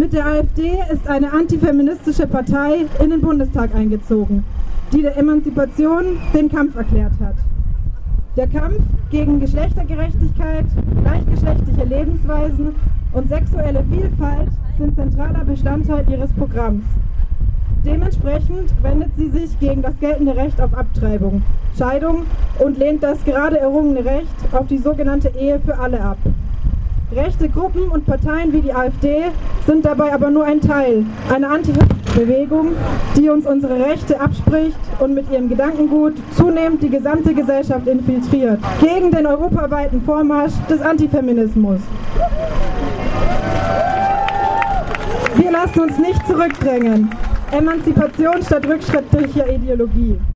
Mit der AfD ist eine antifeministische Partei in den Bundestag eingezogen, die der Emanzipation den Kampf erklärt hat. Der Kampf gegen Geschlechtergerechtigkeit, gleichgeschlechtliche Lebensweisen und sexuelle Vielfalt sind zentraler Bestandteil ihres Programms. Dementsprechend wendet sie sich gegen das geltende Recht auf Abtreibung, Scheidung und lehnt das gerade errungene Recht auf die sogenannte Ehe für alle ab. Rechte Gruppen und Parteien wie die AfD sind dabei aber nur ein Teil einer Anti-Bewegung, die uns unsere Rechte abspricht und mit ihrem Gedankengut zunehmend die gesamte Gesellschaft infiltriert. Gegen den europaweiten Vormarsch des Antifeminismus. Wir lassen uns nicht zurückdrängen. Emanzipation statt rückschrittlicher Ideologie.